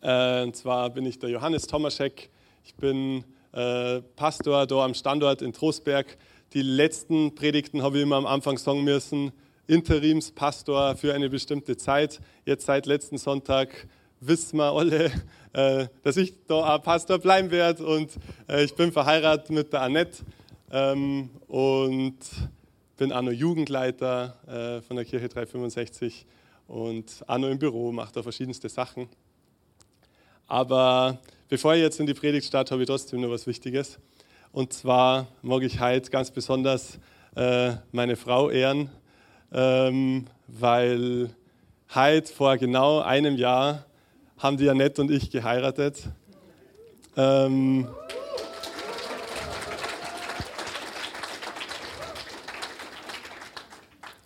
Äh, und zwar bin ich der Johannes Tomaschek. Ich bin äh, Pastor da am Standort in Trostberg. Die letzten Predigten habe ich immer am Anfang sagen müssen. Interimspastor für eine bestimmte Zeit. Jetzt seit letzten Sonntag wissen wir alle, äh, dass ich da auch Pastor bleiben werde. Und ich bin verheiratet mit der Annette ähm, und bin auch noch Jugendleiter von der Kirche 365 und auch noch im Büro, mache da verschiedenste Sachen. Aber bevor ich jetzt in die Predigt starte, habe ich trotzdem noch was Wichtiges. Und zwar mag ich heute ganz besonders äh, meine Frau ehren, ähm, weil heute vor genau einem Jahr haben die Annette und ich geheiratet. Ähm,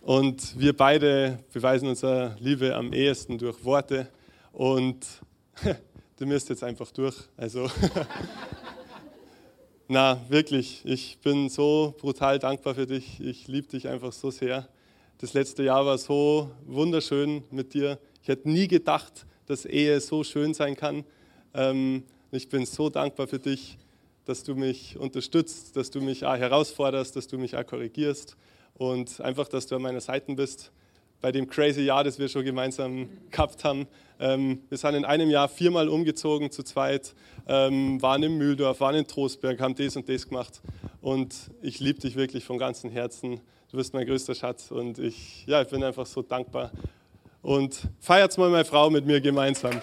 und wir beide beweisen unsere Liebe am ehesten durch Worte. Und du müsst jetzt einfach durch. Also, na, wirklich, ich bin so brutal dankbar für dich. Ich liebe dich einfach so sehr. Das letzte Jahr war so wunderschön mit dir. Ich hätte nie gedacht, dass Ehe so schön sein kann. Ähm, ich bin so dankbar für dich, dass du mich unterstützt, dass du mich auch herausforderst, dass du mich auch korrigierst und einfach, dass du an meiner Seite bist bei dem crazy Jahr, das wir schon gemeinsam gehabt haben. Ähm, wir sind in einem Jahr viermal umgezogen zu zweit, ähm, waren in Mühldorf, waren in Trostberg, haben das und das gemacht. Und ich liebe dich wirklich von ganzem Herzen. Du bist mein größter Schatz und ich, ja, ich bin einfach so dankbar. Und feiert mal meine Frau mit mir gemeinsam.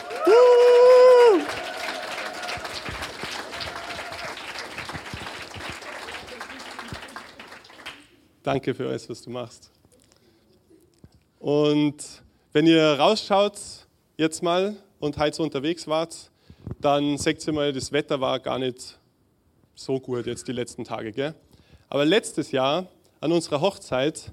Danke für alles, was du machst. Und wenn ihr rausschaut, jetzt mal, und heute so unterwegs wart, dann seht ihr mal, das Wetter war gar nicht so gut jetzt die letzten Tage. Gell? Aber letztes Jahr an unserer Hochzeit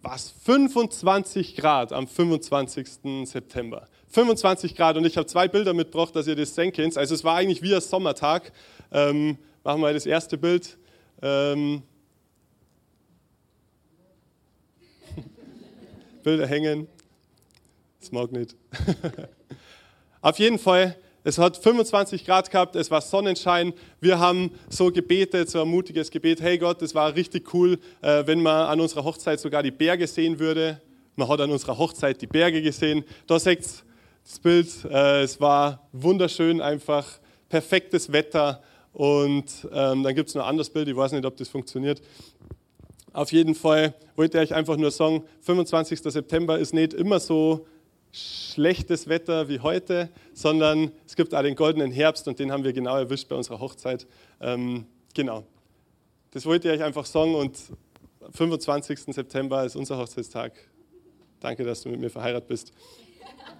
war es 25 Grad am 25. September. 25 Grad und ich habe zwei Bilder mitgebracht, dass ihr das sehen könnt. Also es war eigentlich wie ein Sommertag. Ähm, machen wir das erste Bild. Ähm, Bilder hängen. Das mag nicht. Auf jeden Fall, es hat 25 Grad gehabt, es war Sonnenschein. Wir haben so gebetet, so ein mutiges Gebet. Hey Gott, das war richtig cool, äh, wenn man an unserer Hochzeit sogar die Berge sehen würde. Man hat an unserer Hochzeit die Berge gesehen. Da seht das Bild. Äh, es war wunderschön, einfach perfektes Wetter. Und ähm, dann gibt es noch ein anderes Bild, ich weiß nicht, ob das funktioniert. Auf jeden Fall wollte ich einfach nur sagen, 25. September ist nicht immer so schlechtes Wetter wie heute, sondern es gibt auch den goldenen Herbst und den haben wir genau erwischt bei unserer Hochzeit. Ähm, genau. Das wollte ich euch einfach sagen und 25. September ist unser Hochzeitstag. Danke, dass du mit mir verheiratet bist.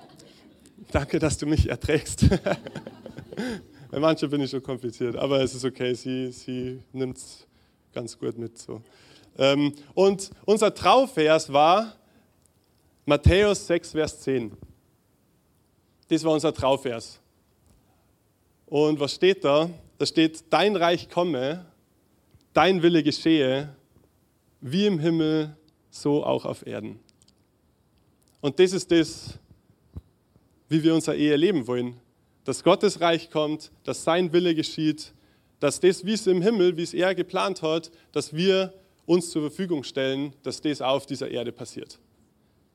Danke, dass du mich erträgst. Bei manchen bin ich schon kompliziert, aber es ist okay, sie, sie nimmt es ganz gut mit. So. Ähm, und unser Trauvers war Matthäus 6, Vers 10. Das war unser Trauvers. Und was steht da? Da steht, dein Reich komme, dein Wille geschehe, wie im Himmel, so auch auf Erden. Und das ist das, wie wir unser Ehe leben wollen. Dass Gottes Reich kommt, dass sein Wille geschieht, dass das, wie es im Himmel, wie es er geplant hat, dass wir uns zur Verfügung stellen, dass das auf dieser Erde passiert.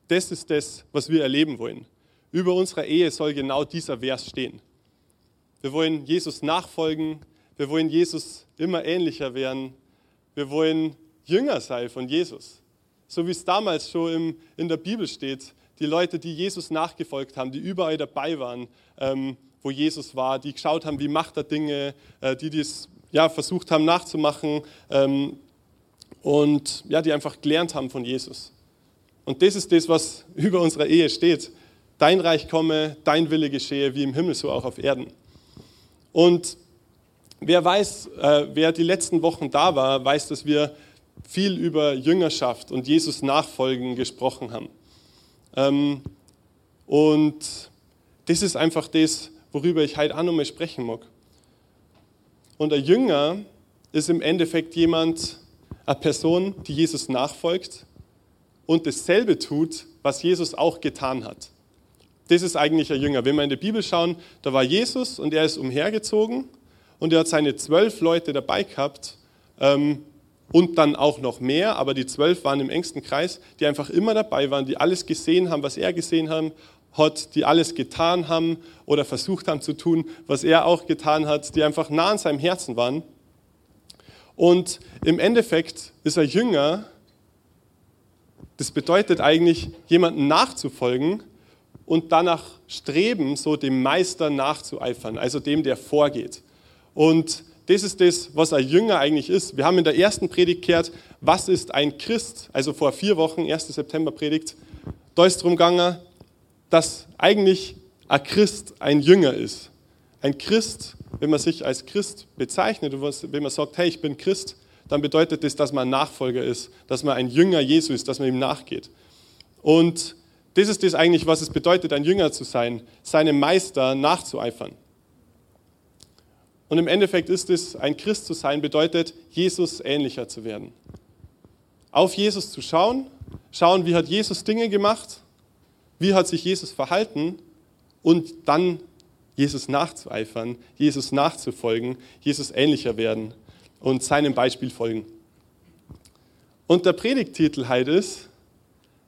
Das ist das, was wir erleben wollen. Über unserer Ehe soll genau dieser Vers stehen. Wir wollen Jesus nachfolgen, wir wollen Jesus immer ähnlicher werden, wir wollen Jünger sein von Jesus. So wie es damals schon im, in der Bibel steht, die Leute, die Jesus nachgefolgt haben, die überall dabei waren, ähm, wo Jesus war, die geschaut haben, wie macht er Dinge, äh, die dies ja, versucht haben nachzumachen, ähm, und ja, die einfach gelernt haben von Jesus. Und das ist das, was über unserer Ehe steht. Dein Reich komme, dein Wille geschehe, wie im Himmel, so auch auf Erden. Und wer weiß, äh, wer die letzten Wochen da war, weiß, dass wir viel über Jüngerschaft und Jesus Nachfolgen gesprochen haben. Ähm, und das ist einfach das, worüber ich heute auch nochmal sprechen mag. Und ein Jünger ist im Endeffekt jemand, eine Person, die Jesus nachfolgt und dasselbe tut, was Jesus auch getan hat. Das ist eigentlich ein Jünger. Wenn wir in die Bibel schauen, da war Jesus und er ist umhergezogen und er hat seine zwölf Leute dabei gehabt ähm, und dann auch noch mehr, aber die zwölf waren im engsten Kreis, die einfach immer dabei waren, die alles gesehen haben, was er gesehen hat, die alles getan haben oder versucht haben zu tun, was er auch getan hat, die einfach nah an seinem Herzen waren. Und im Endeffekt ist er Jünger, das bedeutet eigentlich, jemandem nachzufolgen und danach streben, so dem Meister nachzueifern, also dem, der vorgeht. Und das ist das, was ein Jünger eigentlich ist. Wir haben in der ersten Predigt gehört, was ist ein Christ? Also vor vier Wochen, 1. September Predigt, da ist darum gegangen, dass eigentlich ein Christ ein Jünger ist. Ein Christ, wenn man sich als Christ bezeichnet, wenn man sagt, hey, ich bin Christ, dann bedeutet das, dass man ein Nachfolger ist, dass man ein Jünger Jesu ist, dass man ihm nachgeht. Und das ist das eigentlich, was es bedeutet, ein Jünger zu sein, seinem Meister nachzueifern. Und im Endeffekt ist es, ein Christ zu sein, bedeutet, Jesus ähnlicher zu werden. Auf Jesus zu schauen, schauen, wie hat Jesus Dinge gemacht, wie hat sich Jesus verhalten und dann Jesus nachzueifern, Jesus nachzufolgen, Jesus ähnlicher werden und seinem Beispiel folgen. Und der Predigtitel halt ist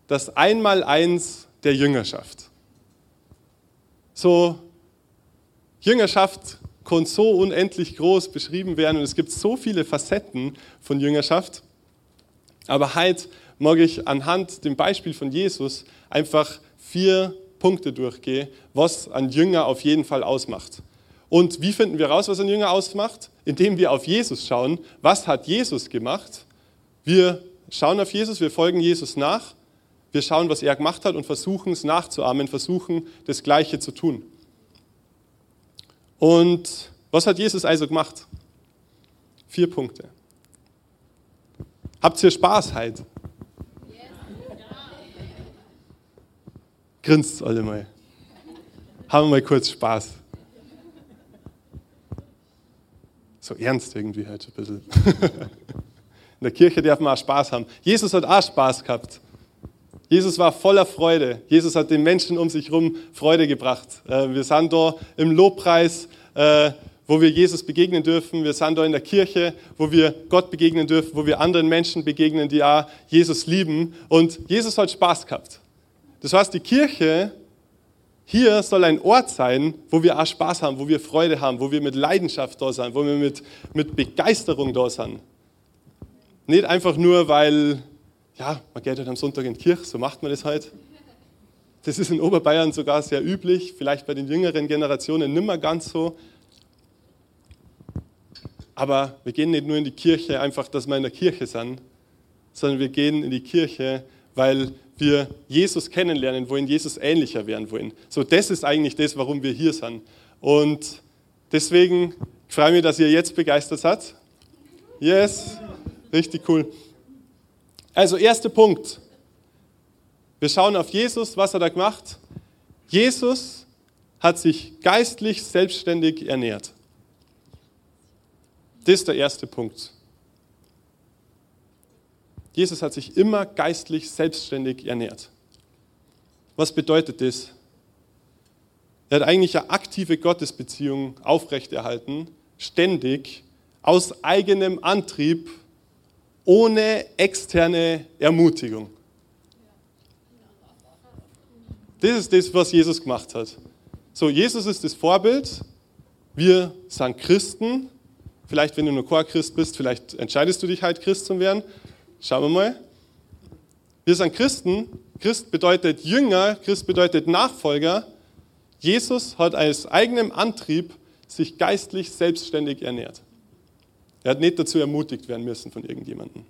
das Einmaleins der Jüngerschaft. So, Jüngerschaft kann so unendlich groß beschrieben werden und es gibt so viele Facetten von Jüngerschaft. Aber heute mag ich anhand dem Beispiel von Jesus einfach vier Punkte durchgehen, was ein Jünger auf jeden Fall ausmacht. Und wie finden wir raus, was ein Jünger ausmacht? Indem wir auf Jesus schauen. Was hat Jesus gemacht? Wir schauen auf Jesus, wir folgen Jesus nach. Wir schauen, was er gemacht hat und versuchen es nachzuahmen, versuchen das Gleiche zu tun. Und was hat Jesus also gemacht? Vier Punkte. Habt ihr Spaß heute? Grinst alle mal. Haben wir mal kurz Spaß. So ernst irgendwie halt ein bisschen. In der Kirche darf man auch Spaß haben. Jesus hat auch Spaß gehabt. Jesus war voller Freude. Jesus hat den Menschen um sich herum Freude gebracht. Äh, wir sind da im Lobpreis, äh, wo wir Jesus begegnen dürfen. Wir sind da in der Kirche, wo wir Gott begegnen dürfen, wo wir anderen Menschen begegnen, die auch Jesus lieben. Und Jesus hat Spaß gehabt. Das heißt, die Kirche hier soll ein Ort sein, wo wir auch Spaß haben, wo wir Freude haben, wo wir mit Leidenschaft da sind, wo wir mit, mit Begeisterung da sind. Nicht einfach nur, weil ja, man geht halt am Sonntag in die Kirche, so macht man das halt. Das ist in Oberbayern sogar sehr üblich, vielleicht bei den jüngeren Generationen nicht mehr ganz so. Aber wir gehen nicht nur in die Kirche, einfach, dass wir in der Kirche sind, sondern wir gehen in die Kirche, weil wir Jesus kennenlernen wollen, Jesus ähnlicher werden wollen. So, das ist eigentlich das, warum wir hier sind. Und deswegen freue ich mich, dass ihr jetzt begeistert seid. Yes, richtig cool. Also erster Punkt. Wir schauen auf Jesus, was er gemacht? Jesus hat sich geistlich selbstständig ernährt. Das ist der erste Punkt. Jesus hat sich immer geistlich selbstständig ernährt. Was bedeutet das? Er hat eigentlich eine aktive Gottesbeziehung aufrechterhalten, ständig, aus eigenem Antrieb ohne externe Ermutigung. Das ist das, was Jesus gemacht hat. So, Jesus ist das Vorbild. Wir sind Christen. Vielleicht, wenn du nur Chor-Christ bist, vielleicht entscheidest du dich halt, Christ zu werden. Schauen wir mal. Wir sind Christen. Christ bedeutet Jünger, Christ bedeutet Nachfolger. Jesus hat aus eigenem Antrieb sich geistlich selbstständig ernährt. Er hat nicht dazu ermutigt werden müssen von irgendjemandem.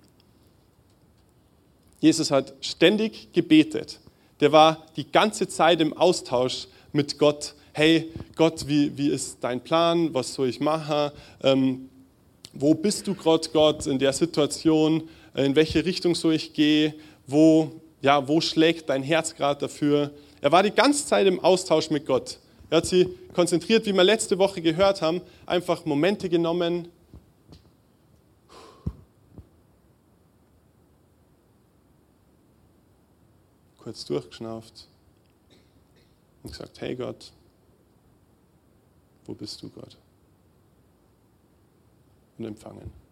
Jesus hat ständig gebetet. Der war die ganze Zeit im Austausch mit Gott. hey Gott, wie, wie ist dein Plan, was soll ich machen, ähm, wo bist du gerade Gott in der Situation, in welche Richtung soll ich gehen, wo, ja, wo schlägt dein Herz gerade dafür. Er war die ganze Zeit im Austausch mit Gott. Er hat sie konzentriert, wie wir letzte Woche gehört haben, einfach Momente genommen, kurz durchgeschnauft und gesagt, hey Gott, wo bist du Gott? Und empfangen.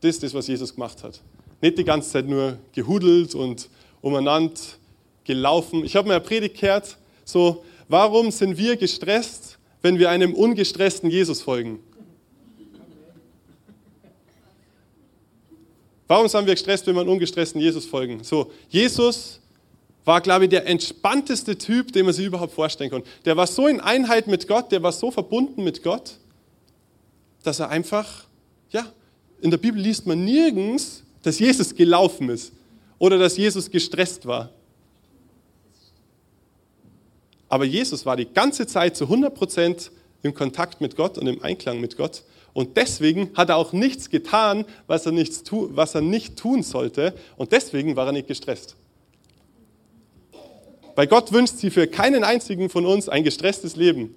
Das ist das, was Jesus gemacht hat. Nicht die ganze Zeit nur gehudelt und umeinander gelaufen. Ich habe mir eine Predigt gehört, so, warum sind wir gestresst, wenn wir einem ungestressten Jesus folgen? Warum sind wir gestresst, wenn wir einem ungestressten Jesus folgen? So, Jesus war, glaube ich, der entspannteste Typ, den man sich überhaupt vorstellen kann. Der war so in Einheit mit Gott, der war so verbunden mit Gott, dass er einfach, ja, in der Bibel liest man nirgends, dass Jesus gelaufen ist oder dass Jesus gestresst war. Aber Jesus war die ganze Zeit zu 100 Prozent im Kontakt mit Gott und im Einklang mit Gott. Und deswegen hat er auch nichts getan, was er, nichts tu, was er nicht tun sollte. Und deswegen war er nicht gestresst. Weil Gott wünscht sich für keinen einzigen von uns ein gestresstes Leben.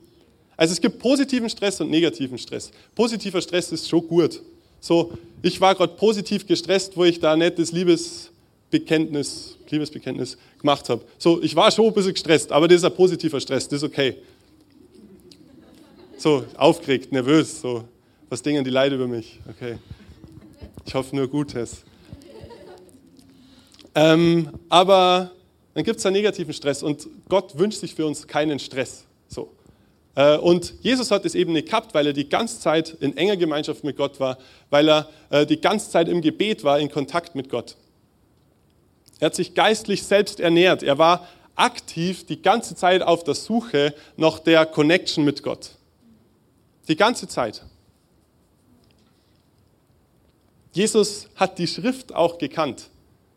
Also es gibt positiven Stress und negativen Stress. Positiver Stress ist schon gut. So, ich war gerade positiv gestresst, wo ich da nicht das Liebesbekenntnis, Liebesbekenntnis gemacht habe. So, ich war schon ein bisschen gestresst, aber das ist ein positiver Stress, das ist okay. So, aufgeregt, nervös, so, was denken die Leute über mich? Okay. Ich hoffe nur Gutes. Ähm, aber dann gibt es einen negativen Stress und Gott wünscht sich für uns keinen Stress. Äh, und Jesus hat es eben nicht gehabt, weil er die ganze Zeit in enger Gemeinschaft mit Gott war, weil er äh, die ganze Zeit im Gebet war, in Kontakt mit Gott. Er hat sich geistlich selbst ernährt. Er war aktiv die ganze Zeit auf der Suche nach der Connection mit Gott. Die ganze Zeit. Jesus hat die Schrift auch gekannt.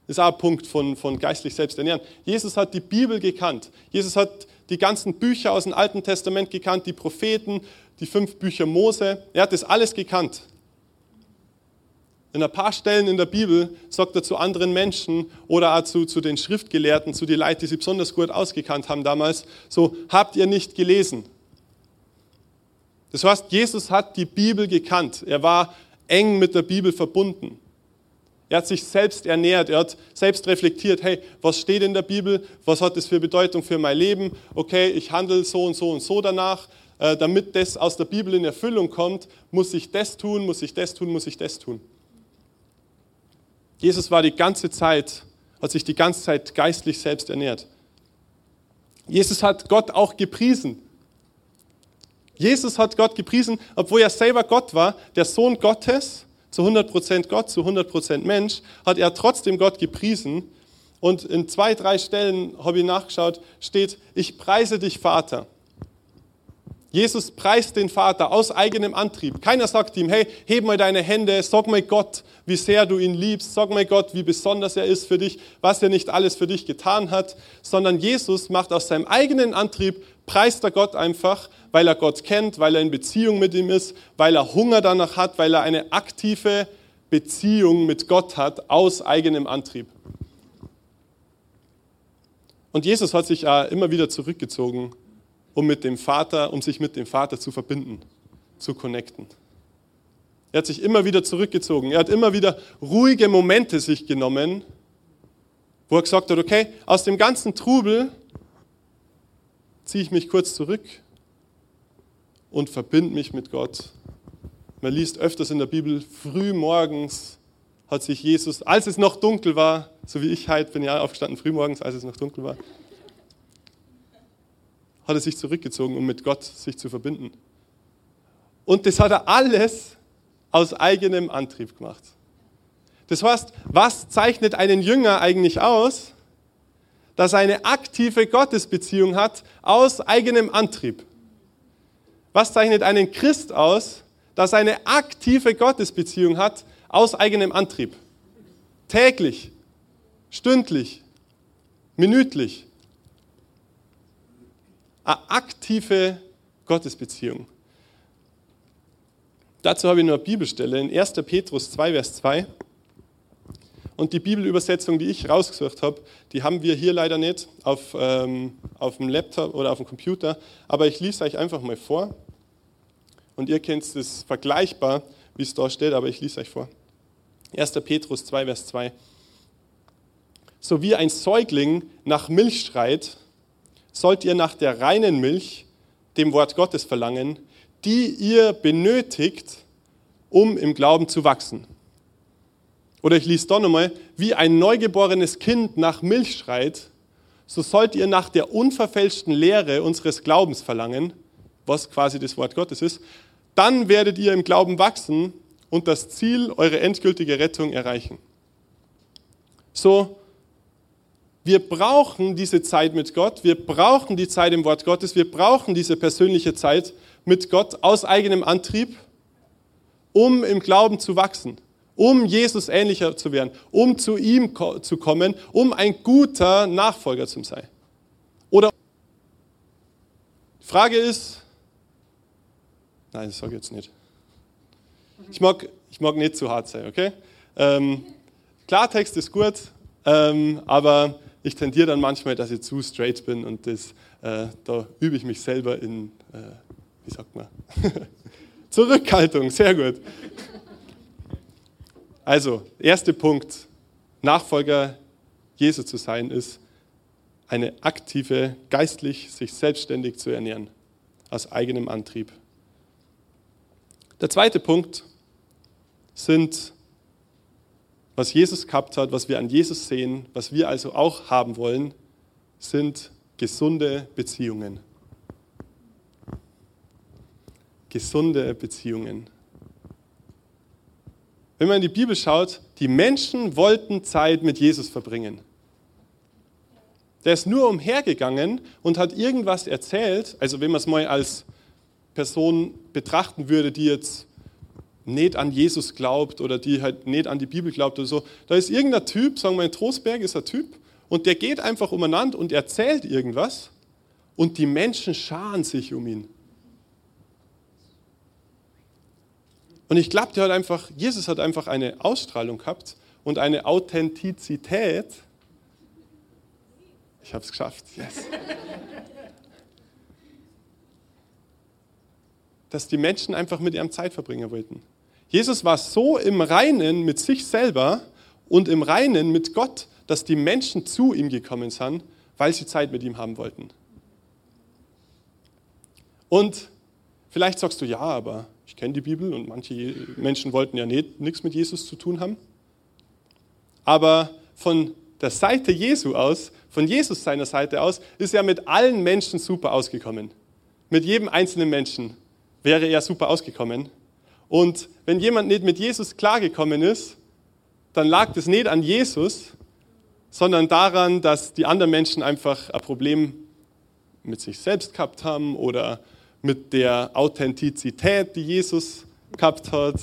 Das ist auch ein Punkt von, von geistlich selbst ernähren. Jesus hat die Bibel gekannt. Jesus hat die ganzen Bücher aus dem Alten Testament gekannt, die Propheten, die fünf Bücher Mose. Er hat das alles gekannt. In ein paar Stellen in der Bibel sagt er zu anderen Menschen oder auch zu, zu den Schriftgelehrten, zu den Leuten, die sie besonders gut ausgekannt haben damals, so, habt ihr nicht gelesen? Das heißt, Jesus hat die Bibel gekannt. Er war eng mit der Bibel verbunden. Er hat sich selbst ernährt, er hat selbst reflektiert, hey, was steht in der Bibel, was hat das für Bedeutung für mein Leben, okay, ich handle so und so und so danach, äh, damit das aus der Bibel in Erfüllung kommt, muss ich das tun, muss ich das tun, muss ich das tun. Jesus war die ganze Zeit, hat sich die ganze Zeit geistlich selbst ernährt. Jesus hat Gott auch gepriesen. Jesus hat Gott gepriesen, obwohl er selber Gott war, der Sohn Gottes, zu 100% Gott, zu 100% Mensch, hat er trotzdem Gott gepriesen. Und in zwei, drei Stellen, habe ich nachgeschaut, steht, ich preise dich, Vater. Jesus preist den Vater aus eigenem Antrieb. Keiner sagt ihm, hey, heb mal deine Hände, sag mal Gott, wie sehr du ihn liebst, sag mal Gott, wie besonders er ist für dich, was er nicht alles für dich getan hat, sondern Jesus macht aus seinem eigenen Antrieb, preist er Gott einfach, weil er Gott kennt, weil er in Beziehung mit ihm ist, weil er Hunger danach hat, weil er eine aktive Beziehung mit Gott hat aus eigenem Antrieb. Und Jesus hat sich immer wieder zurückgezogen, um mit dem Vater, um sich mit dem Vater zu verbinden, zu connecten. Er hat sich immer wieder zurückgezogen. Er hat immer wieder ruhige Momente sich genommen, wo er gesagt hat, okay, aus dem ganzen Trubel ziehe ich mich kurz zurück und verbinde mich mit Gott. Man liest öfters in der Bibel, früh morgens hat sich Jesus, als es noch dunkel war, so wie ich heute bin ja aufgestanden, früh morgens, als es noch dunkel war, hat er sich zurückgezogen, um mit Gott sich zu verbinden. Und das hat er alles aus eigenem Antrieb gemacht. Das heißt, was zeichnet einen Jünger eigentlich aus? dass er eine aktive Gottesbeziehung hat aus eigenem Antrieb. Was zeichnet einen Christ aus, dass er eine aktive Gottesbeziehung hat aus eigenem Antrieb? Täglich, stündlich, minütlich. Eine aktive Gottesbeziehung. Dazu habe ich nur eine Bibelstelle in 1. Petrus 2, Vers 2. Und die Bibelübersetzung, die ich rausgesucht habe, die haben wir hier leider nicht auf, ähm, auf dem Laptop oder auf dem Computer, aber ich lese euch einfach mal vor. Und ihr kennt es vergleichbar, wie es da steht, aber ich lese euch vor. 1. Petrus 2, Vers 2. So wie ein Säugling nach Milch schreit, sollt ihr nach der reinen Milch, dem Wort Gottes, verlangen, die ihr benötigt, um im Glauben zu wachsen. Oder ich lese doch nochmal, wie ein neugeborenes Kind nach Milch schreit, so sollt ihr nach der unverfälschten Lehre unseres Glaubens verlangen, was quasi das Wort Gottes ist, dann werdet ihr im Glauben wachsen und das Ziel, eure endgültige Rettung erreichen. So, wir brauchen diese Zeit mit Gott, wir brauchen die Zeit im Wort Gottes, wir brauchen diese persönliche Zeit mit Gott aus eigenem Antrieb, um im Glauben zu wachsen um Jesus ähnlicher zu werden, um zu ihm zu kommen, um ein guter Nachfolger zu sein. Oder die Frage ist, nein, das sage ich jetzt nicht. Ich mag, ich mag nicht zu hart sein, okay? Ähm, Klartext ist gut, ähm, aber ich tendiere dann manchmal, dass ich zu straight bin und das, äh, da übe ich mich selber in, äh, wie sagt man, Zurückhaltung, sehr gut. Also, erster Punkt, Nachfolger Jesu zu sein, ist eine aktive, geistlich sich selbstständig zu ernähren, aus eigenem Antrieb. Der zweite Punkt sind, was Jesus gehabt hat, was wir an Jesus sehen, was wir also auch haben wollen, sind gesunde Beziehungen. Gesunde Beziehungen. Wenn man in die Bibel schaut, die Menschen wollten Zeit mit Jesus verbringen. Der ist nur umhergegangen und hat irgendwas erzählt, also wenn man es mal als Person betrachten würde, die jetzt nicht an Jesus glaubt oder die halt nicht an die Bibel glaubt oder so, da ist irgendein Typ, sagen wir in Trostberg ist ein Typ, und der geht einfach umeinander und erzählt irgendwas und die Menschen scharen sich um ihn. Und ich glaube, der hat einfach, Jesus hat einfach eine Ausstrahlung gehabt und eine Authentizität. Ich habe es geschafft, yes. Dass die Menschen einfach mit ihrem Zeit verbringen wollten. Jesus war so im Reinen mit sich selber und im Reinen mit Gott, dass die Menschen zu ihm gekommen sind, weil sie Zeit mit ihm haben wollten. Und vielleicht sagst du, ja, aber ich kenne die Bibel und manche Menschen wollten ja nicht, nichts mit Jesus zu tun haben. Aber von der Seite Jesu aus, von Jesus seiner Seite aus, ist er mit allen Menschen super ausgekommen. Mit jedem einzelnen Menschen wäre er super ausgekommen. Und wenn jemand nicht mit Jesus klargekommen ist, dann lag das nicht an Jesus, sondern daran, dass die anderen Menschen einfach ein Problem mit sich selbst gehabt haben oder mit der Authentizität, die Jesus gehabt hat,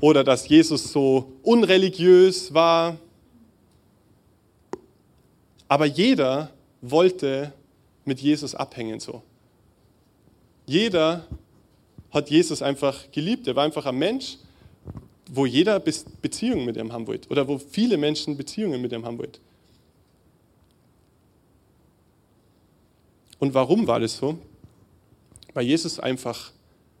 oder dass Jesus so unreligiös war. Aber jeder wollte mit Jesus abhängen so. Jeder hat Jesus einfach geliebt. Er war einfach ein Mensch, wo jeder Beziehungen mit ihm haben wollte oder wo viele Menschen Beziehungen mit ihm haben wollte. Und warum war das so? weil Jesus einfach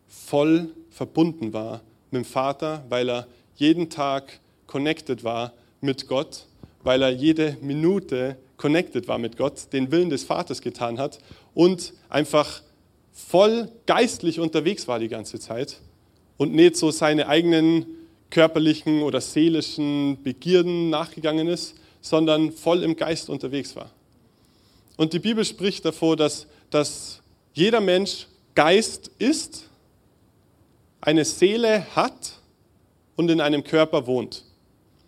voll verbunden war mit dem Vater, weil er jeden Tag connected war mit Gott, weil er jede Minute connected war mit Gott, den Willen des Vaters getan hat und einfach voll geistlich unterwegs war die ganze Zeit und nicht so seine eigenen körperlichen oder seelischen Begierden nachgegangen ist, sondern voll im Geist unterwegs war. Und die Bibel spricht davor, dass, dass jeder Mensch Geist ist, eine Seele hat und in einem Körper wohnt.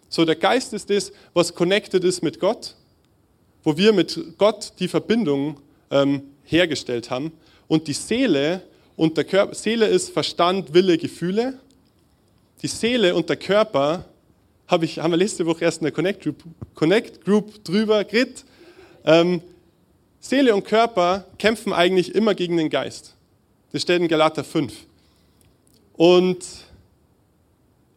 So, der Geist ist das, was connected ist mit Gott, wo wir mit Gott die Verbindung ähm, hergestellt haben. Und die Seele und der Körper, Seele ist Verstand, Wille, Gefühle. Die Seele und der Körper, hab ich, haben wir letzte Woche erst in der Connect Group, Connect Group drüber geredet, ähm, Seele und Körper kämpfen eigentlich immer gegen den Geist. Das steht in Galater 5. Und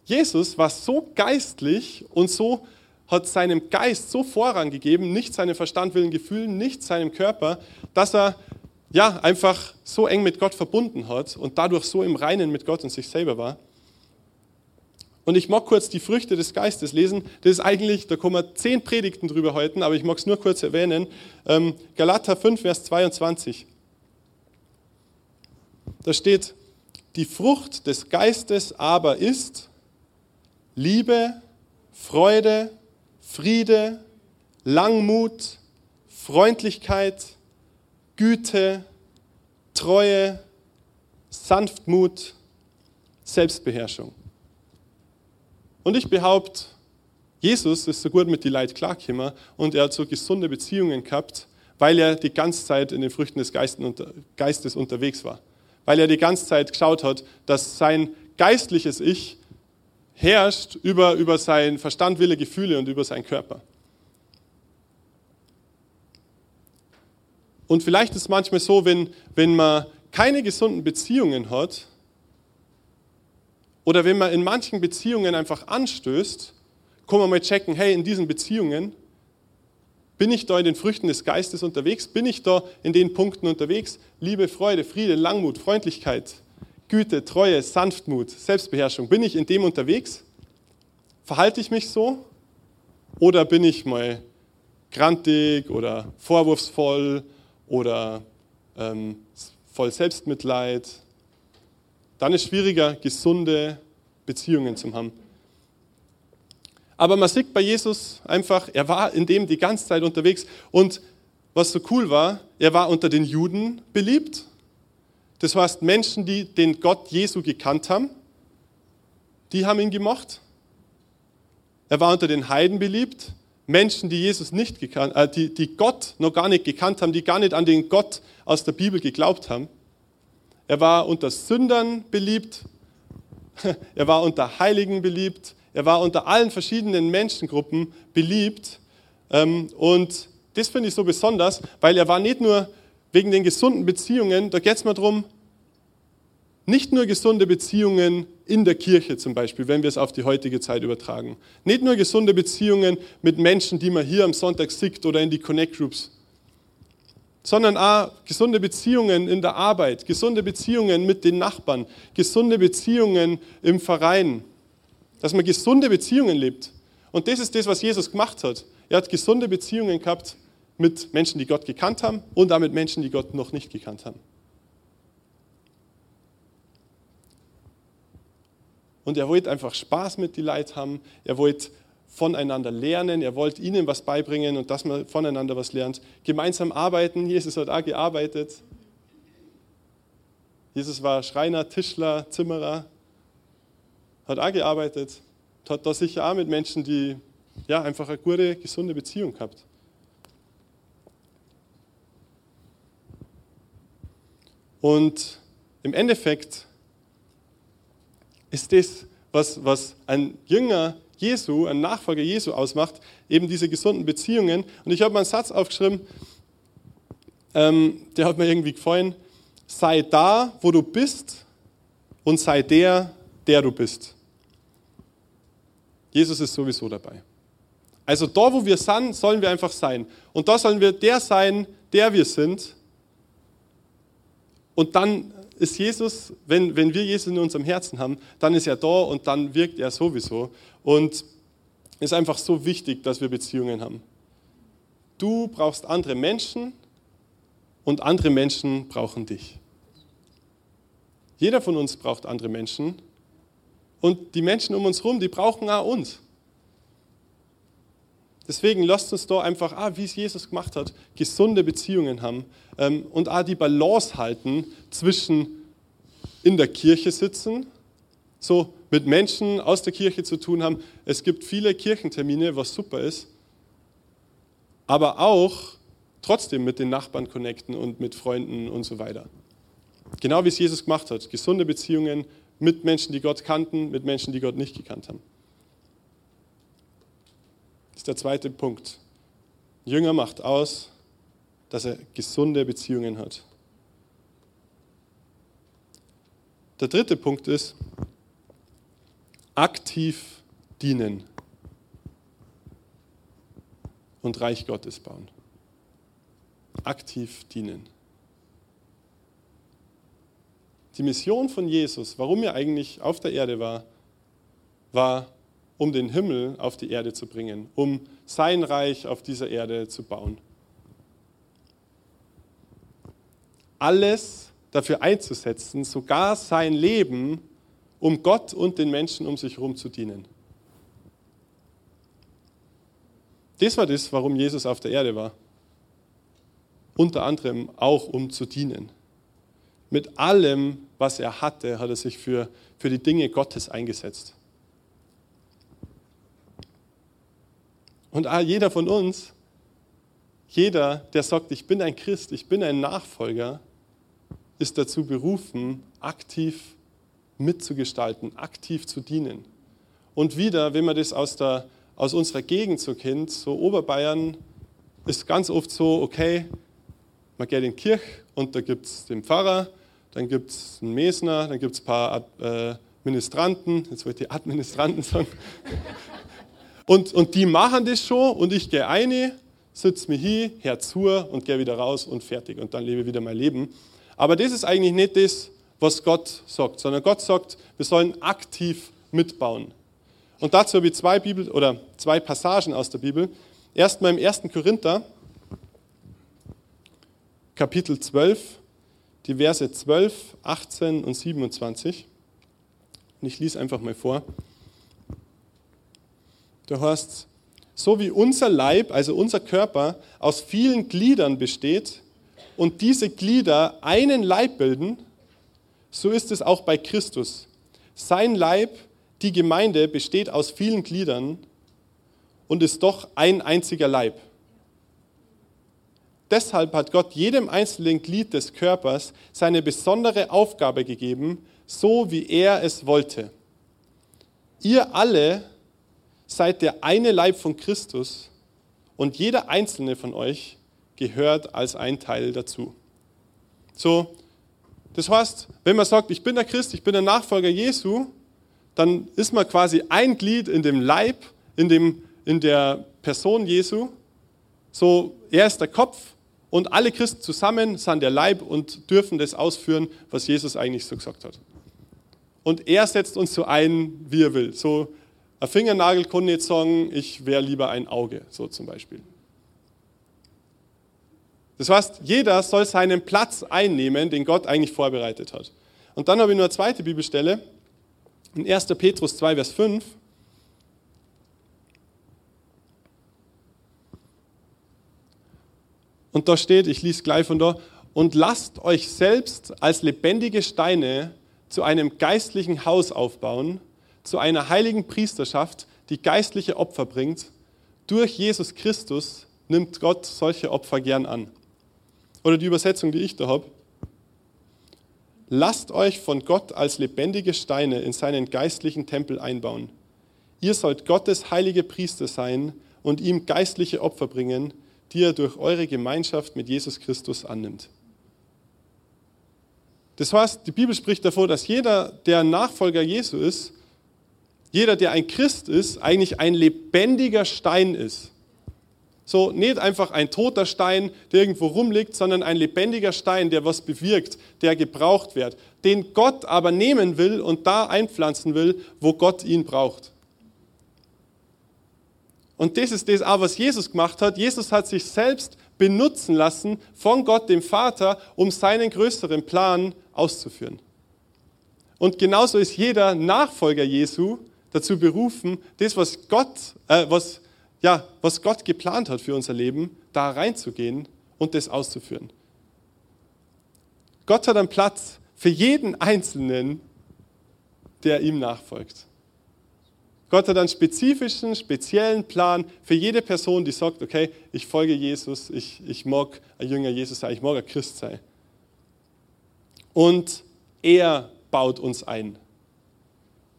Jesus war so geistlich und so hat seinem Geist so Vorrang gegeben, nicht seinem Verstand, Willen, Gefühlen, nicht seinem Körper, dass er ja einfach so eng mit Gott verbunden hat und dadurch so im Reinen mit Gott und sich selber war. Und ich mag kurz die Früchte des Geistes lesen. Das ist eigentlich, da kommen zehn Predigten drüber heute, aber ich mag es nur kurz erwähnen. Ähm, Galater 5, Vers 22. Da steht, die Frucht des Geistes aber ist Liebe, Freude, Friede, Langmut, Freundlichkeit, Güte, Treue, Sanftmut, Selbstbeherrschung. Und ich behaupte, Jesus ist so gut mit die Leid klargekommen und er hat so gesunde Beziehungen gehabt, weil er die ganze Zeit in den Früchten des Geistes unterwegs war. Weil er die ganze Zeit geschaut hat, dass sein geistliches Ich herrscht über, über sein Verstand, Wille, Gefühle und über seinen Körper. Und vielleicht ist es manchmal so, wenn, wenn man keine gesunden Beziehungen hat oder wenn man in manchen Beziehungen einfach anstößt, kann man mal checken, hey, in diesen Beziehungen, bin ich da in den Früchten des Geistes unterwegs? Bin ich da in den Punkten unterwegs? Liebe, Freude, Friede, Langmut, Freundlichkeit, Güte, Treue, Sanftmut, Selbstbeherrschung. Bin ich in dem unterwegs? Verhalte ich mich so? Oder bin ich mal grantig oder vorwurfsvoll oder ähm, voll Selbstmitleid? Dann ist es schwieriger, gesunde Beziehungen zu haben. Aber man sieht bei Jesus einfach, er war in dem die ganze Zeit unterwegs. Und was so cool war, er war unter den Juden beliebt das heißt, Menschen, die den Gott Jesu gekannt haben, die haben ihn gemocht. Er war unter den Heiden beliebt. Menschen, die Jesus nicht gekannt, äh, die, die Gott noch gar nicht gekannt haben, die gar nicht an den Gott aus der Bibel geglaubt haben. Er war unter Sündern beliebt. Er war unter Heiligen beliebt. Er war unter allen verschiedenen Menschengruppen beliebt. Ähm, und das finde ich so besonders, weil er war nicht nur wegen den gesunden Beziehungen, da geht es mir darum, nicht nur gesunde Beziehungen in der Kirche zum Beispiel, wenn wir es auf die heutige Zeit übertragen. Nicht nur gesunde Beziehungen mit Menschen, die man hier am Sonntag sieht oder in die Connect Groups, sondern auch gesunde Beziehungen in der Arbeit, gesunde Beziehungen mit den Nachbarn, gesunde Beziehungen im Verein, dass man gesunde Beziehungen lebt. Und das ist das, was Jesus gemacht hat. Er hat gesunde Beziehungen gehabt mit Menschen, die Gott gekannt haben und auch mit Menschen, die Gott noch nicht gekannt haben. Und er wollte einfach Spaß mit die Leuten haben. Er wollte voneinander lernen. Er wollte ihnen was beibringen und dass man voneinander was lernt. Gemeinsam arbeiten. Jesus hat auch gearbeitet. Jesus war Schreiner, Tischler, Zimmerer. Hat auch gearbeitet. Hat da sicher auch mit Menschen, die ja, einfach eine gute, gesunde Beziehung gehabt. Und im Endeffekt ist das, was, was ein Jünger Jesu, ein Nachfolger Jesu ausmacht, eben diese gesunden Beziehungen. Und ich habe mal einen Satz aufgeschrieben, ähm, der hat mir irgendwie gefallen. Sei da, wo du bist und sei der, der du bist. Jesus ist sowieso dabei. Also da, wo wir sind, sollen wir einfach sein. Und da sollen wir der sein, der wir sind und dann ist Jesus, wenn, wenn wir Jesus in unserem Herzen haben, dann ist er da und dann wirkt er sowieso. Und es ist einfach so wichtig, dass wir Beziehungen haben. Du brauchst andere Menschen und andere Menschen brauchen dich. Jeder von uns braucht andere Menschen und die Menschen um uns herum, die brauchen auch uns. Deswegen lasst uns da einfach, ah, wie es Jesus gemacht hat, gesunde Beziehungen haben ähm, und auch die Balance halten zwischen in der Kirche sitzen, so mit Menschen aus der Kirche zu tun haben. Es gibt viele Kirchentermine, was super ist, aber auch trotzdem mit den Nachbarn connecten und mit Freunden und so weiter. Genau wie es Jesus gemacht hat. Gesunde Beziehungen mit Menschen, die Gott kannten, mit Menschen, die Gott nicht gekannt haben ist der zweite Punkt. Jünger macht aus, dass er gesunde Beziehungen hat. Der dritte Punkt ist, aktiv dienen und Reich Gottes bauen. Aktiv dienen. Die Mission von Jesus, warum er eigentlich auf der Erde war, war, um den Himmel auf die Erde zu bringen, um sein Reich auf dieser Erde zu bauen. Alles dafür einzusetzen, sogar sein Leben, um Gott und den Menschen um sich herum zu dienen. Das war das, warum Jesus auf der Erde war. Unter anderem auch, um zu dienen. Mit allem, was er hatte, hat er sich für, für die Dinge Gottes eingesetzt. Und jeder von uns, jeder, der sagt, ich bin ein Christ, ich bin ein Nachfolger, ist dazu berufen, aktiv mitzugestalten, aktiv zu dienen. Und wieder, wenn man das aus, der, aus unserer Gegend so kennt, so Oberbayern ist ganz oft so, okay, man geht in die Kirche und da gibt es den Pfarrer, dann gibt es einen Mesner, dann gibt es ein paar äh, Ministranten, jetzt wollte ich Administranten sagen. Und, und die machen das schon und ich gehe eine, sitze mich hin, hör zu und gehe wieder raus und fertig und dann lebe ich wieder mein Leben. Aber das ist eigentlich nicht das, was Gott sagt, sondern Gott sagt, wir sollen aktiv mitbauen. Und dazu habe ich zwei Bibel oder zwei Passagen aus der Bibel. Erstmal im 1. Korinther, Kapitel 12, die Verse 12, 18 und 27. Und ich lese einfach mal vor. Da heißt so wie unser Leib, also unser Körper, aus vielen Gliedern besteht, und diese Glieder einen Leib bilden, so ist es auch bei Christus. Sein Leib, die Gemeinde, besteht aus vielen Gliedern und ist doch ein einziger Leib. Deshalb hat Gott jedem einzelnen Glied des Körpers seine besondere Aufgabe gegeben, so wie er es wollte. Ihr alle seid der eine Leib von Christus und jeder einzelne von euch gehört als ein Teil dazu. So, das heißt, wenn man sagt, ich bin der Christ, ich bin der Nachfolger Jesu, dann ist man quasi ein Glied in dem Leib, in, dem, in der Person Jesu. So, er ist der Kopf und alle Christen zusammen sind der Leib und dürfen das ausführen, was Jesus eigentlich so gesagt hat. Und er setzt uns so ein, wie er will. So, ein Fingernagel kann nicht sagen, ich wäre lieber ein Auge, so zum Beispiel. Das heißt, jeder soll seinen Platz einnehmen, den Gott eigentlich vorbereitet hat. Und dann habe ich nur eine zweite Bibelstelle, in 1. Petrus 2, Vers 5. Und da steht, ich lese gleich von da, und lasst euch selbst als lebendige Steine zu einem geistlichen Haus aufbauen, zu einer heiligen Priesterschaft, die geistliche Opfer bringt. Durch Jesus Christus nimmt Gott solche Opfer gern an. Oder die Übersetzung, die ich da habe. Lasst euch von Gott als lebendige Steine in seinen geistlichen Tempel einbauen. Ihr sollt Gottes heilige Priester sein und ihm geistliche Opfer bringen, die er durch eure Gemeinschaft mit Jesus Christus annimmt. Das heißt, die Bibel spricht davor, dass jeder, der Nachfolger Jesu ist, jeder, der ein Christ ist, eigentlich ein lebendiger Stein ist. So nicht einfach ein toter Stein, der irgendwo rumliegt, sondern ein lebendiger Stein, der was bewirkt, der gebraucht wird, den Gott aber nehmen will und da einpflanzen will, wo Gott ihn braucht. Und das ist das auch, was Jesus gemacht hat. Jesus hat sich selbst benutzen lassen von Gott, dem Vater, um seinen größeren Plan auszuführen. Und genauso ist jeder Nachfolger Jesu dazu berufen, das, was Gott, äh, was ja, was Gott geplant hat für unser Leben, da reinzugehen und das auszuführen. Gott hat einen Platz für jeden Einzelnen, der ihm nachfolgt. Gott hat einen spezifischen, speziellen Plan für jede Person, die sagt, okay, ich folge Jesus, ich, ich mag ein Jünger Jesus sein, ich mag ein Christ sein. Und er baut uns ein.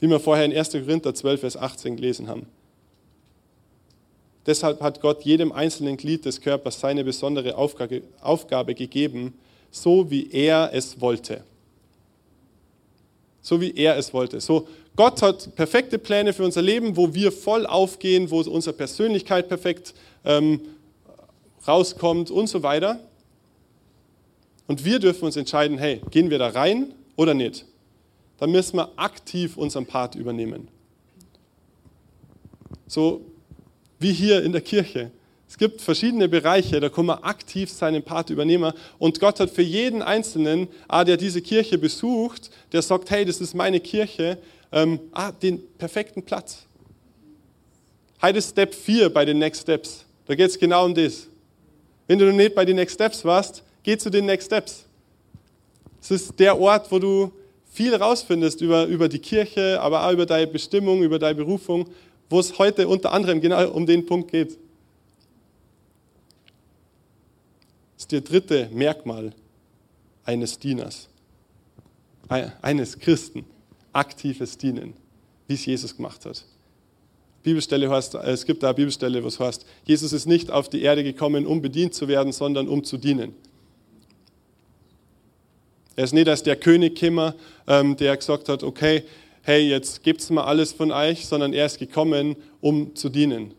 Wie wir vorher in 1. Korinther 12, Vers 18 gelesen haben. Deshalb hat Gott jedem einzelnen Glied des Körpers seine besondere Aufgabe, Aufgabe gegeben, so wie er es wollte. So wie er es wollte. So, Gott hat perfekte Pläne für unser Leben, wo wir voll aufgehen, wo unsere Persönlichkeit perfekt ähm, rauskommt und so weiter. Und wir dürfen uns entscheiden, hey, gehen wir da rein oder nicht? Dann müssen wir aktiv unseren Part übernehmen. So wie hier in der Kirche. Es gibt verschiedene Bereiche, da kann man aktiv seinen Part übernehmen. Und Gott hat für jeden Einzelnen, ah, der diese Kirche besucht, der sagt, hey, das ist meine Kirche, ähm, ah, den perfekten Platz. Heute ist Step 4 bei den Next Steps. Da geht es genau um das. Wenn du nicht bei den Next Steps warst, geh zu den Next Steps. Es ist der Ort, wo du viel rausfindest über, über die Kirche, aber auch über deine Bestimmung, über deine Berufung, wo es heute unter anderem genau um den Punkt geht. Das ist der dritte Merkmal eines Dieners, eines Christen, aktives Dienen, wie es Jesus gemacht hat. Bibelstelle heißt, es gibt da eine Bibelstelle, wo es heißt, Jesus ist nicht auf die Erde gekommen, um bedient zu werden, sondern um zu dienen. Er ist nicht als der König gekommen, ähm, der gesagt hat, okay, hey, jetzt gibt's mal alles von euch, sondern er ist gekommen, um zu dienen.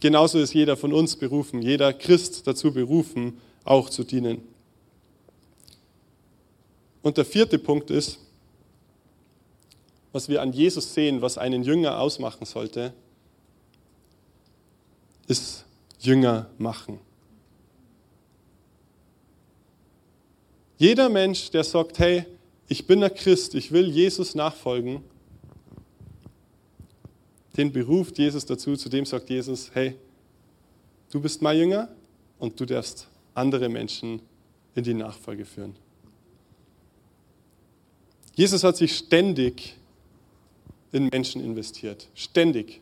Genauso ist jeder von uns berufen, jeder Christ dazu berufen, auch zu dienen. Und der vierte Punkt ist, was wir an Jesus sehen, was einen Jünger ausmachen sollte, ist Jünger machen. Jeder Mensch, der sagt, hey, ich bin ein Christ, ich will Jesus nachfolgen, den beruft Jesus dazu, zu dem sagt Jesus, hey, du bist mein Jünger und du darfst andere Menschen in die Nachfolge führen. Jesus hat sich ständig in Menschen investiert, ständig,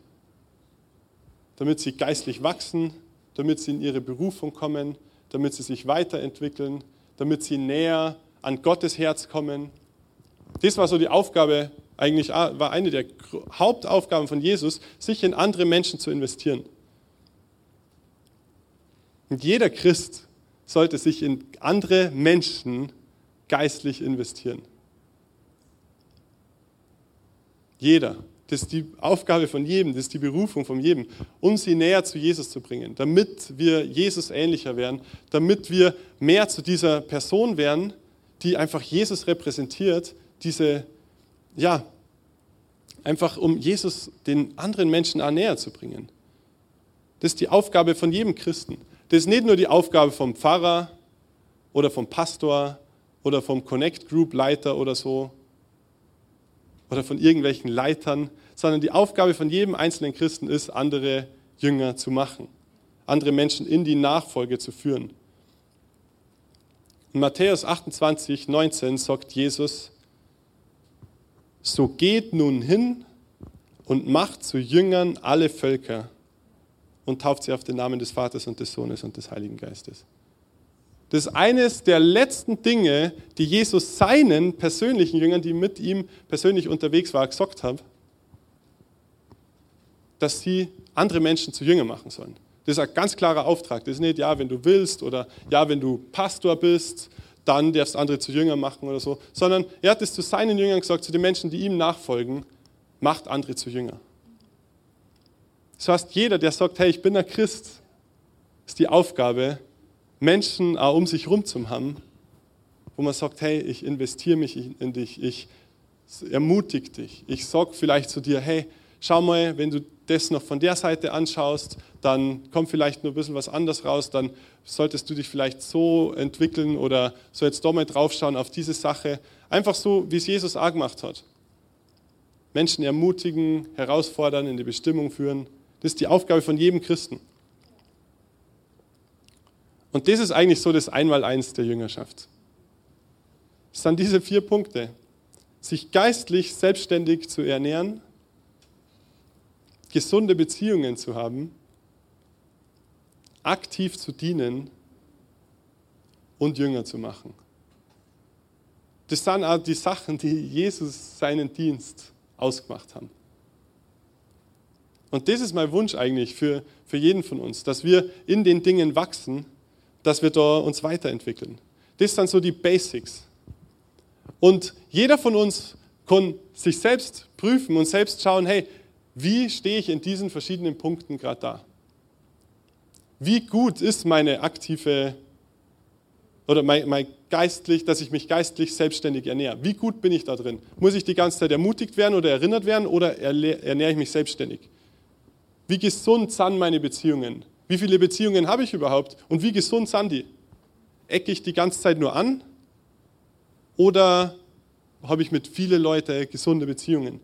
damit sie geistlich wachsen, damit sie in ihre Berufung kommen, damit sie sich weiterentwickeln, damit sie näher an Gottes Herz kommen. Das war so die Aufgabe, eigentlich war eine der Hauptaufgaben von Jesus, sich in andere Menschen zu investieren. Und jeder Christ sollte sich in andere Menschen geistlich investieren. Jeder. Das ist die Aufgabe von jedem, das ist die Berufung von jedem, um sie näher zu Jesus zu bringen, damit wir Jesus ähnlicher werden, damit wir mehr zu dieser Person werden, die einfach Jesus repräsentiert, diese, ja, einfach um Jesus den anderen Menschen näher zu bringen. Das ist die Aufgabe von jedem Christen. Das ist nicht nur die Aufgabe vom Pfarrer oder vom Pastor oder vom Connect Group Leiter oder so oder von irgendwelchen Leitern, sondern die Aufgabe von jedem einzelnen Christen ist, andere Jünger zu machen, andere Menschen in die Nachfolge zu führen. In Matthäus 28, 19 sagt Jesus, so geht nun hin und macht zu Jüngern alle Völker und tauft sie auf den Namen des Vaters und des Sohnes und des Heiligen Geistes. Das ist eines der letzten Dinge, die Jesus seinen persönlichen Jüngern, die mit ihm persönlich unterwegs waren, gesagt hat, dass sie andere Menschen zu Jüngern machen sollen. Das ist ein ganz klarer Auftrag. Das ist nicht, ja, wenn du willst oder ja, wenn du Pastor bist, dann darfst du andere zu Jüngern machen oder so, sondern er hat es zu seinen Jüngern gesagt, zu den Menschen, die ihm nachfolgen, macht andere zu Jüngern. Das heißt, jeder, der sagt, hey, ich bin ein Christ, ist die Aufgabe, Menschen auch um sich herum zu haben, wo man sagt, hey, ich investiere mich in dich, ich ermutige dich, ich sage vielleicht zu dir, hey, schau mal, wenn du das noch von der Seite anschaust, dann kommt vielleicht nur ein bisschen was anderes raus, dann solltest du dich vielleicht so entwickeln oder so jetzt da mal draufschauen auf diese Sache. Einfach so, wie es Jesus auch gemacht hat. Menschen ermutigen, herausfordern, in die Bestimmung führen. Das ist die Aufgabe von jedem Christen. Und das ist eigentlich so das Einmaleins der Jüngerschaft. Es sind diese vier Punkte. Sich geistlich selbstständig zu ernähren, gesunde Beziehungen zu haben, aktiv zu dienen und Jünger zu machen. Das sind auch die Sachen, die Jesus seinen Dienst ausgemacht haben. Und das ist mein Wunsch eigentlich für, für jeden von uns, dass wir in den Dingen wachsen, dass wir da uns weiterentwickeln. Das sind so die Basics. Und jeder von uns kann sich selbst prüfen und selbst schauen, hey, wie stehe ich in diesen verschiedenen Punkten gerade da? Wie gut ist meine aktive oder mein, mein geistlich, dass ich mich geistlich selbstständig ernähre? Wie gut bin ich da drin? Muss ich die ganze Zeit ermutigt werden oder erinnert werden oder ernähre ich mich selbstständig? Wie gesund sind meine Beziehungen? Wie viele Beziehungen habe ich überhaupt? Und wie gesund sind die? Ecke ich die ganze Zeit nur an? Oder habe ich mit vielen Leuten gesunde Beziehungen?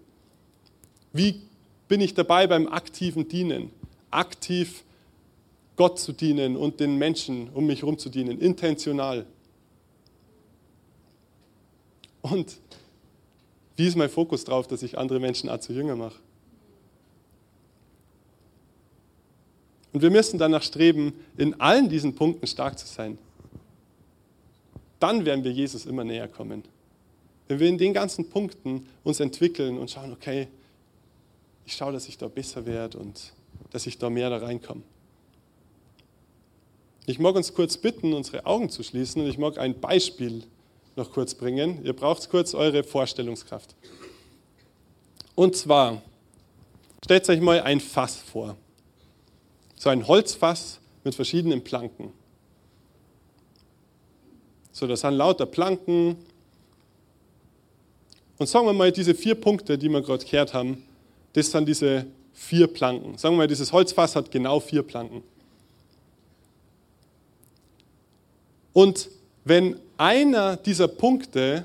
Wie bin ich dabei beim aktiven Dienen? Aktiv Gott zu dienen und den Menschen um mich herum zu dienen, intentional. Und wie ist mein Fokus drauf, dass ich andere Menschen auch zu Jünger mache? Und wir müssen danach streben, in allen diesen Punkten stark zu sein. Dann werden wir Jesus immer näher kommen. Wenn wir in den ganzen Punkten uns entwickeln und schauen, okay, ich schaue, dass ich da besser werde und dass ich da mehr da reinkomme. Ich mag uns kurz bitten, unsere Augen zu schließen und ich mag ein Beispiel noch kurz bringen. Ihr braucht kurz eure Vorstellungskraft. Und zwar, stellt euch mal ein Fass vor so ein Holzfass mit verschiedenen Planken. So, das sind lauter Planken. Und sagen wir mal, diese vier Punkte, die wir gerade gehört haben, das sind diese vier Planken. Sagen wir mal, dieses Holzfass hat genau vier Planken. Und wenn einer dieser Punkte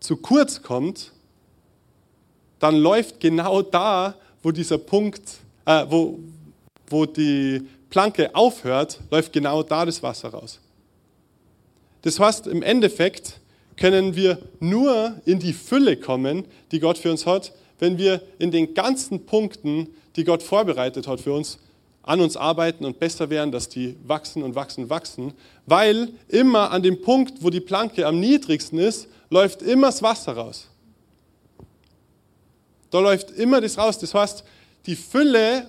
zu kurz kommt, dann läuft genau da, wo dieser Punkt, äh, wo, wo die Planke aufhört, läuft genau da das Wasser raus. Das heißt, im Endeffekt können wir nur in die Fülle kommen, die Gott für uns hat, wenn wir in den ganzen Punkten, die Gott vorbereitet hat für uns, an uns arbeiten und besser werden, dass die wachsen und wachsen, wachsen, weil immer an dem Punkt, wo die Planke am niedrigsten ist, läuft immer das Wasser raus. Da läuft immer das raus. Das heißt, die Fülle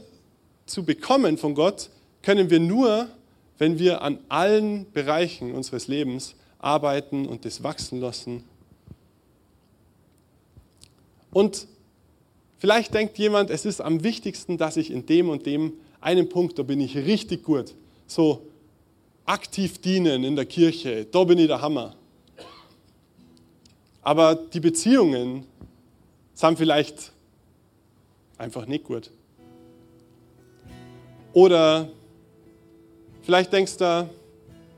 zu bekommen von Gott, können wir nur, wenn wir an allen Bereichen unseres Lebens arbeiten und das wachsen lassen. Und vielleicht denkt jemand, es ist am wichtigsten, dass ich in dem und dem einen Punkt, da bin ich richtig gut. So aktiv dienen in der Kirche, da bin ich der Hammer. Aber die Beziehungen sind vielleicht einfach nicht gut. Oder vielleicht denkst du,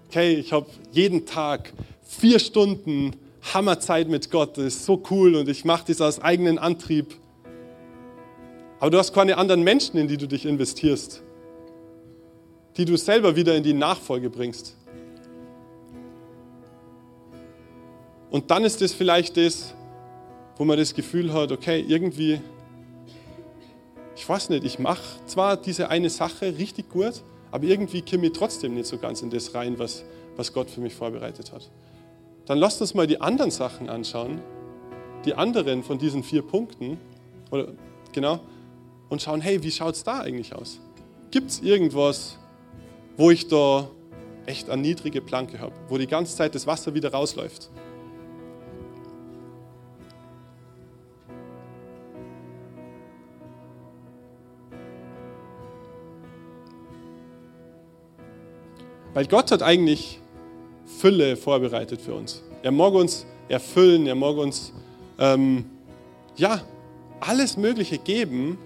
okay, ich habe jeden Tag vier Stunden Hammerzeit mit Gott, das ist so cool und ich mache das aus eigenem Antrieb. Aber du hast keine anderen Menschen, in die du dich investierst, die du selber wieder in die Nachfolge bringst. Und dann ist es vielleicht das, wo man das Gefühl hat, okay, irgendwie ich weiß nicht, ich mache zwar diese eine Sache richtig gut, aber irgendwie komme ich trotzdem nicht so ganz in das rein, was, was Gott für mich vorbereitet hat. Dann lasst uns mal die anderen Sachen anschauen, die anderen von diesen vier Punkten, oder genau, und schauen, hey, wie schaut es da eigentlich aus? Gibt es irgendwas, wo ich da echt eine niedrige Planke habe, wo die ganze Zeit das Wasser wieder rausläuft? Weil Gott hat eigentlich Fülle vorbereitet für uns. Er mag uns erfüllen, er mag uns ähm, ja, alles Mögliche geben,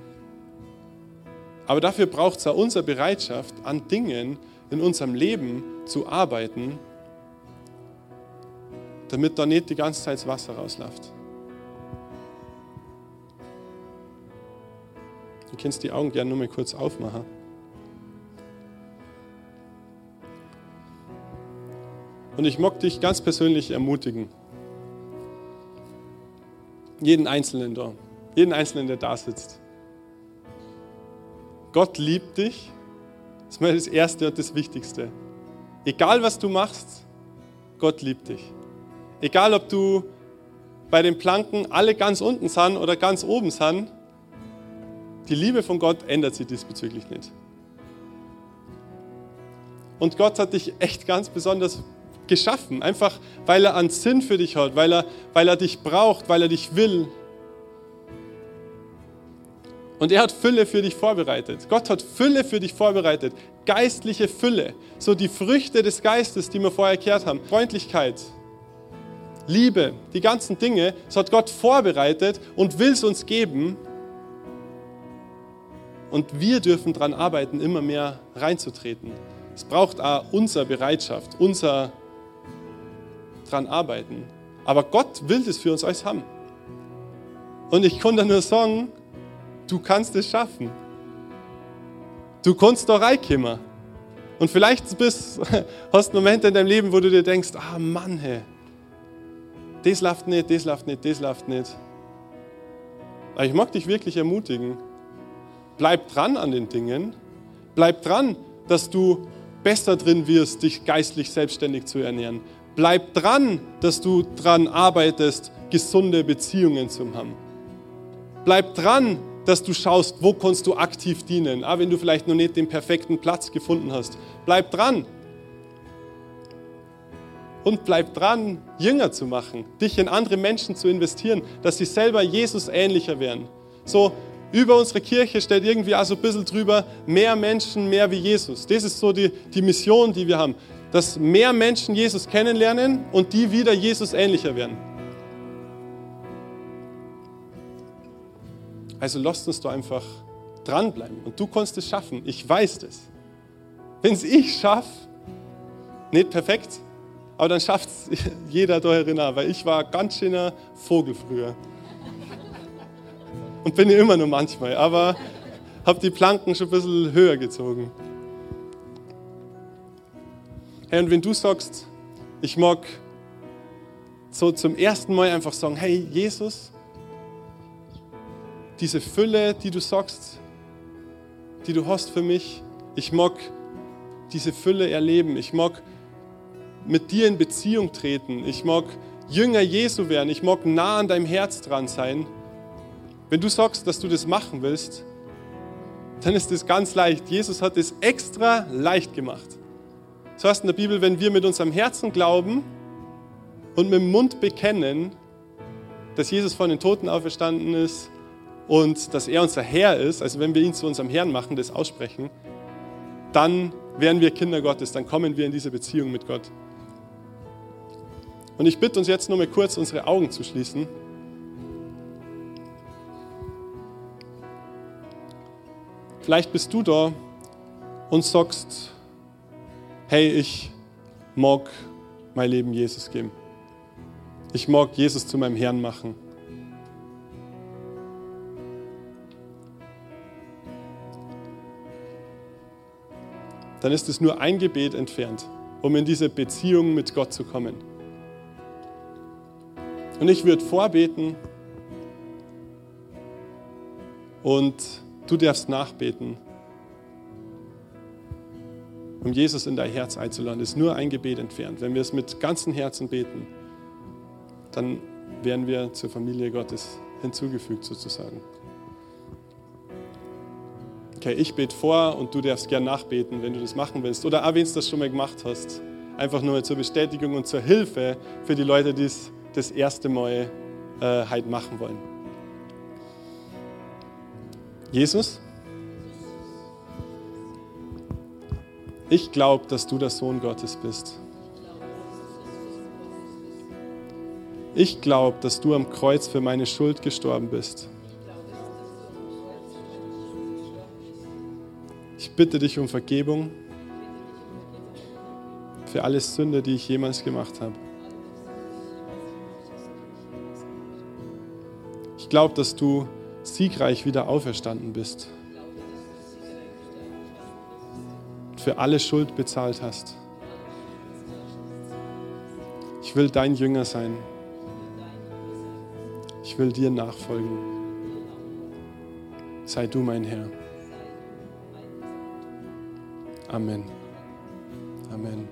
aber dafür braucht es auch unsere Bereitschaft, an Dingen in unserem Leben zu arbeiten, damit da nicht die ganze Zeit das Wasser rausläuft. Du kannst die Augen gerne nur mal kurz aufmachen. Und ich mag dich ganz persönlich ermutigen. Jeden Einzelnen da, jeden Einzelnen, der da sitzt. Gott liebt dich. Das ist mal das Erste und das Wichtigste. Egal was du machst, Gott liebt dich. Egal ob du bei den Planken alle ganz unten sind oder ganz oben sind, Die Liebe von Gott ändert sich diesbezüglich nicht. Und Gott hat dich echt ganz besonders geschaffen, einfach weil er einen Sinn für dich hat, weil er, weil er dich braucht, weil er dich will. Und er hat Fülle für dich vorbereitet. Gott hat Fülle für dich vorbereitet. Geistliche Fülle. So die Früchte des Geistes, die wir vorher erklärt haben. Freundlichkeit, Liebe, die ganzen Dinge, das hat Gott vorbereitet und will es uns geben. Und wir dürfen daran arbeiten, immer mehr reinzutreten. Es braucht auch unsere Bereitschaft, unser dran arbeiten. Aber Gott will das für uns alles haben. Und ich kann da nur sagen, du kannst es schaffen. Du kannst da reinkommen. Und vielleicht bist, hast du Momente in deinem Leben, wo du dir denkst, ah Mann, hey, das läuft nicht, das läuft nicht, das läuft nicht. Aber ich mag dich wirklich ermutigen. Bleib dran an den Dingen. Bleib dran, dass du besser drin wirst, dich geistlich selbstständig zu ernähren. Bleib dran, dass du dran arbeitest, gesunde Beziehungen zu haben. Bleib dran, dass du schaust, wo kannst du aktiv dienen, auch wenn du vielleicht noch nicht den perfekten Platz gefunden hast. Bleib dran, und bleib dran, Jünger zu machen, dich in andere Menschen zu investieren, dass sie selber Jesus ähnlicher werden. So über unsere Kirche steht irgendwie so ein bisschen drüber, mehr Menschen, mehr wie Jesus. Das ist so die, die Mission, die wir haben, dass mehr Menschen Jesus kennenlernen und die wieder Jesus ähnlicher werden. Also lasst uns da einfach dranbleiben und du kannst es schaffen. Ich weiß das. Wenn es ich schaffe, nicht perfekt, aber dann schafft es jeder da erinnern, weil ich war ganz schöner Vogel früher. Und bin ja immer nur manchmal, aber habe die Planken schon ein bisschen höher gezogen. Hey, und wenn du sagst, ich mag so zum ersten Mal einfach sagen, hey Jesus, diese Fülle, die du sagst, die du hast für mich, ich mag diese Fülle erleben, ich mag mit dir in Beziehung treten. Ich mag Jünger Jesu werden. Ich mag nah an deinem Herz dran sein. Wenn du sagst, dass du das machen willst, dann ist das ganz leicht. Jesus hat es extra leicht gemacht. So heißt in der Bibel, wenn wir mit unserem Herzen glauben und mit dem Mund bekennen, dass Jesus von den Toten auferstanden ist und dass er unser Herr ist, also wenn wir ihn zu unserem Herrn machen, das aussprechen, dann werden wir Kinder Gottes, dann kommen wir in diese Beziehung mit Gott. Und ich bitte uns jetzt nur mal kurz, unsere Augen zu schließen. Vielleicht bist du da und sagst, hey, ich mag mein Leben Jesus geben. Ich mag Jesus zu meinem Herrn machen. Dann ist es nur ein Gebet entfernt, um in diese Beziehung mit Gott zu kommen. Und ich würde vorbeten und du darfst nachbeten, um Jesus in dein Herz einzuladen. Ist nur ein Gebet entfernt. Wenn wir es mit ganzem Herzen beten, dann werden wir zur Familie Gottes hinzugefügt sozusagen. Okay, ich bete vor und du darfst gern nachbeten, wenn du das machen willst. Oder auch wenn du das schon mal gemacht hast. Einfach nur zur Bestätigung und zur Hilfe für die Leute, die es das erste Mal äh, halt machen wollen. Jesus, ich glaube, dass du der Sohn Gottes bist. Ich glaube, dass du am Kreuz für meine Schuld gestorben bist. Ich bitte dich um Vergebung für alle Sünde, die ich jemals gemacht habe. glaube, dass du siegreich wieder auferstanden bist. Für alle Schuld bezahlt hast. Ich will dein Jünger sein. Ich will dir nachfolgen. Sei du mein Herr. Amen. Amen.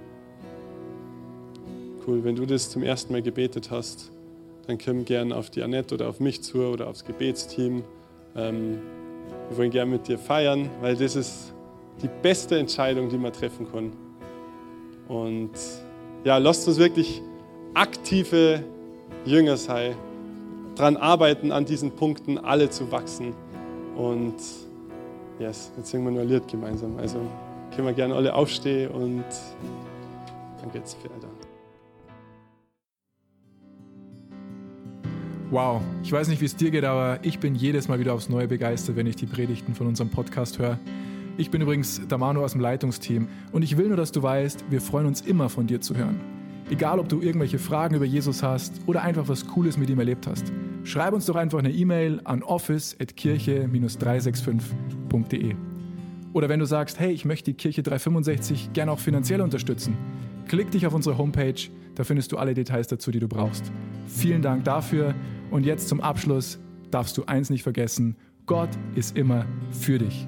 Cool, wenn du das zum ersten Mal gebetet hast dann komm gern auf die Annette oder auf mich zu oder aufs Gebetsteam. Ähm, Wir wollen gerne mit dir feiern, weil das ist die beste Entscheidung, die man treffen kann. Und ja, lasst uns wirklich aktive Jünger sein, daran arbeiten, an diesen Punkten alle zu wachsen. Und yes, jetzt singen wir nur ein Lied gemeinsam. Also können wir gerne alle aufstehen und dann geht's weiter. Wow, ich weiß nicht, wie es dir geht, aber ich bin jedes Mal wieder aufs Neue begeistert, wenn ich die Predigten von unserem Podcast höre. Ich bin übrigens Damano aus dem Leitungsteam und ich will nur, dass du weißt, wir freuen uns immer von dir zu hören. Egal, ob du irgendwelche Fragen über Jesus hast oder einfach was Cooles mit ihm erlebt hast, schreib uns doch einfach eine E-Mail an office.kirche-365.de. Oder wenn du sagst, hey, ich möchte die Kirche 365 gerne auch finanziell unterstützen, klick dich auf unsere Homepage, da findest du alle Details dazu, die du brauchst. Vielen Dank dafür und jetzt zum Abschluss darfst du eins nicht vergessen, Gott ist immer für dich.